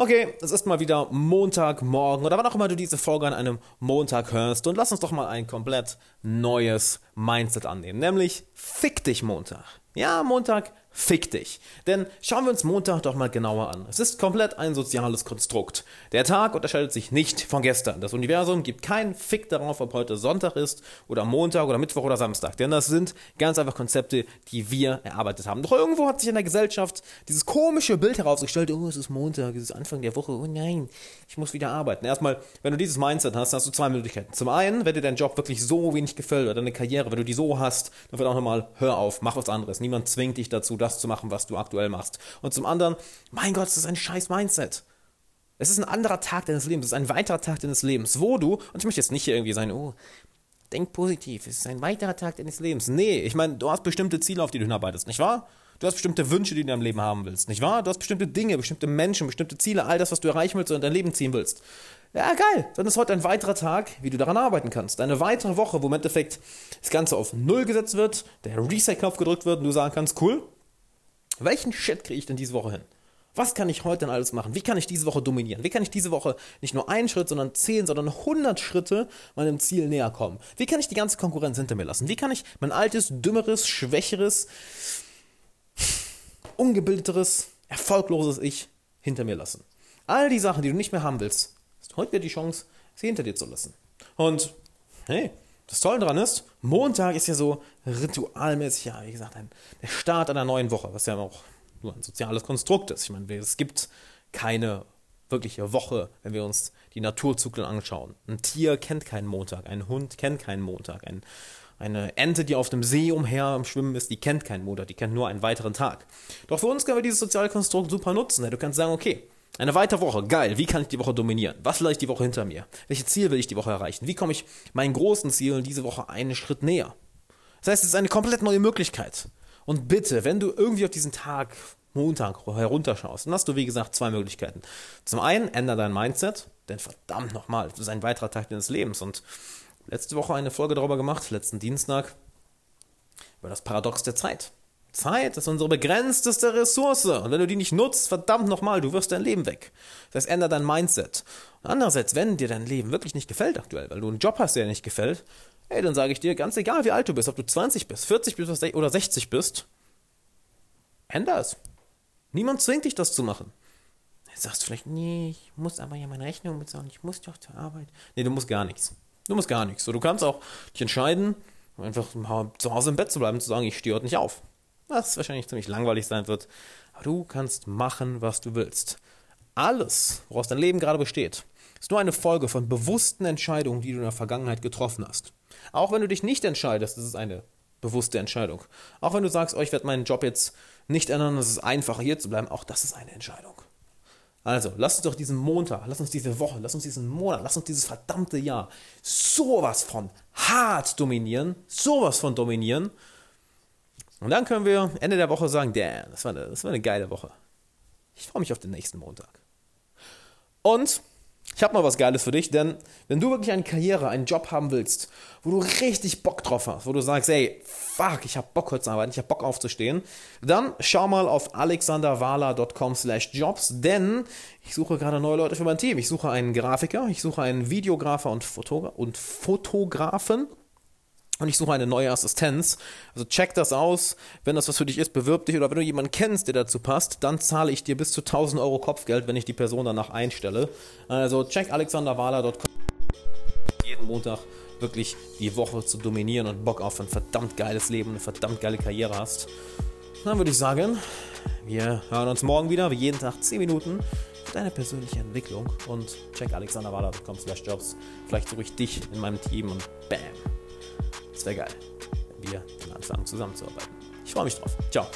Okay, es ist mal wieder Montagmorgen oder wann auch immer du diese Folge an einem Montag hörst und lass uns doch mal ein komplett neues Mindset annehmen, nämlich Fick dich Montag. Ja, Montag Fick dich. Denn schauen wir uns Montag doch mal genauer an. Es ist komplett ein soziales Konstrukt. Der Tag unterscheidet sich nicht von gestern. Das Universum gibt keinen Fick darauf, ob heute Sonntag ist oder Montag oder Mittwoch oder Samstag. Denn das sind ganz einfach Konzepte, die wir erarbeitet haben. Doch irgendwo hat sich in der Gesellschaft dieses komische Bild herausgestellt, oh, es ist Montag, es ist Anfang der Woche, oh nein, ich muss wieder arbeiten. Erstmal, wenn du dieses Mindset hast, hast du zwei Möglichkeiten. Zum einen, wenn dir dein Job wirklich so wenig gefällt oder deine Karriere, wenn du die so hast, dann wird auch nochmal, hör auf, mach was anderes. Niemand zwingt dich dazu, das zu machen, was du aktuell machst. Und zum anderen, mein Gott, das ist ein scheiß Mindset. Es ist ein anderer Tag deines Lebens, es ist ein weiterer Tag deines Lebens, wo du, und ich möchte jetzt nicht hier irgendwie sein, oh, denk positiv, es ist ein weiterer Tag deines Lebens. Nee, ich meine, du hast bestimmte Ziele, auf die du hinarbeitest, nicht wahr? Du hast bestimmte Wünsche, die du in deinem Leben haben willst, nicht wahr? Du hast bestimmte Dinge, bestimmte Menschen, bestimmte Ziele, all das, was du erreichen willst und in dein Leben ziehen willst. Ja, geil. Dann ist heute ein weiterer Tag, wie du daran arbeiten kannst. Eine weitere Woche, wo im Endeffekt das Ganze auf Null gesetzt wird, der Reset-Knopf gedrückt wird und du sagen kannst, cool, welchen Shit kriege ich denn diese Woche hin? Was kann ich heute denn alles machen? Wie kann ich diese Woche dominieren? Wie kann ich diese Woche nicht nur einen Schritt, sondern zehn, sondern hundert Schritte meinem Ziel näher kommen? Wie kann ich die ganze Konkurrenz hinter mir lassen? Wie kann ich mein altes, dümmeres, schwächeres, ungebildeteres, erfolgloses Ich hinter mir lassen? All die Sachen, die du nicht mehr haben willst, heute wieder die Chance, sie hinter dir zu lassen. Und hey, das Tolle daran ist, Montag ist ja so ritualmäßig, ja, wie gesagt, ein, der Start einer neuen Woche, was ja auch nur ein soziales Konstrukt ist. Ich meine, es gibt keine wirkliche Woche, wenn wir uns die Naturzyklen anschauen. Ein Tier kennt keinen Montag, ein Hund kennt keinen Montag, ein, eine Ente, die auf dem See umher im Schwimmen ist, die kennt keinen Montag, die kennt nur einen weiteren Tag. Doch für uns können wir dieses soziale Konstrukt super nutzen. Du kannst sagen, okay, eine weitere Woche, geil. Wie kann ich die Woche dominieren? Was lasse ich die Woche hinter mir? Welche Ziele will ich die Woche erreichen? Wie komme ich meinen großen Zielen diese Woche einen Schritt näher? Das heißt, es ist eine komplett neue Möglichkeit. Und bitte, wenn du irgendwie auf diesen Tag, Montag, herunterschaust, dann hast du, wie gesagt, zwei Möglichkeiten. Zum einen, ändere dein Mindset, denn verdammt nochmal, das ist ein weiterer Tag deines Lebens. Und letzte Woche eine Folge darüber gemacht, letzten Dienstag, über das Paradox der Zeit. Zeit ist unsere begrenzteste Ressource. Und wenn du die nicht nutzt, verdammt nochmal, du wirst dein Leben weg. Das ändere dein Mindset. Und andererseits, wenn dir dein Leben wirklich nicht gefällt aktuell, weil du einen Job hast, der dir nicht gefällt, hey, dann sage ich dir, ganz egal wie alt du bist, ob du 20 bist, 40 bist oder 60 bist, ändere es. Niemand zwingt dich, das zu machen. Jetzt sagst du vielleicht, nee, ich muss aber ja meine Rechnung bezahlen, ich muss doch zur Arbeit. Nee, du musst gar nichts. Du musst gar nichts. So, du kannst auch dich entscheiden, einfach zu Hause im Bett zu bleiben, zu sagen, ich stehe heute nicht auf was wahrscheinlich ziemlich langweilig sein wird. Aber du kannst machen, was du willst. Alles, woraus dein Leben gerade besteht, ist nur eine Folge von bewussten Entscheidungen, die du in der Vergangenheit getroffen hast. Auch wenn du dich nicht entscheidest, ist es eine bewusste Entscheidung. Auch wenn du sagst, oh, ich werde meinen Job jetzt nicht ändern, es ist einfacher hier zu bleiben, auch das ist eine Entscheidung. Also, lass uns doch diesen Montag, lass uns diese Woche, lass uns diesen Monat, lass uns dieses verdammte Jahr sowas von hart dominieren, sowas von dominieren und dann können wir Ende der Woche sagen, damn, das war eine, das war eine geile Woche. Ich freue mich auf den nächsten Montag. Und ich habe noch was Geiles für dich, denn wenn du wirklich eine Karriere, einen Job haben willst, wo du richtig Bock drauf hast, wo du sagst, ey, fuck, ich habe Bock heute zu arbeiten, ich habe Bock aufzustehen, dann schau mal auf alexanderwala.com slash jobs, denn ich suche gerade neue Leute für mein Team. Ich suche einen Grafiker, ich suche einen Videografer und, Fotogra und Fotografen und ich suche eine neue Assistenz. Also check das aus. Wenn das was für dich ist, bewirb dich. Oder wenn du jemanden kennst, der dazu passt, dann zahle ich dir bis zu 1000 Euro Kopfgeld, wenn ich die Person danach einstelle. Also check alexanderwala.com. Jeden Montag wirklich die Woche zu dominieren und Bock auf ein verdammt geiles Leben, eine verdammt geile Karriere hast. Dann würde ich sagen, wir hören uns morgen wieder, wie jeden Tag 10 Minuten für deine persönliche Entwicklung und check alexanderwala.com slash jobs. Vielleicht suche ich dich in meinem Team und bam. Wäre geil, wenn wir dann anfangen zusammenzuarbeiten. Ich freue mich drauf. Ciao.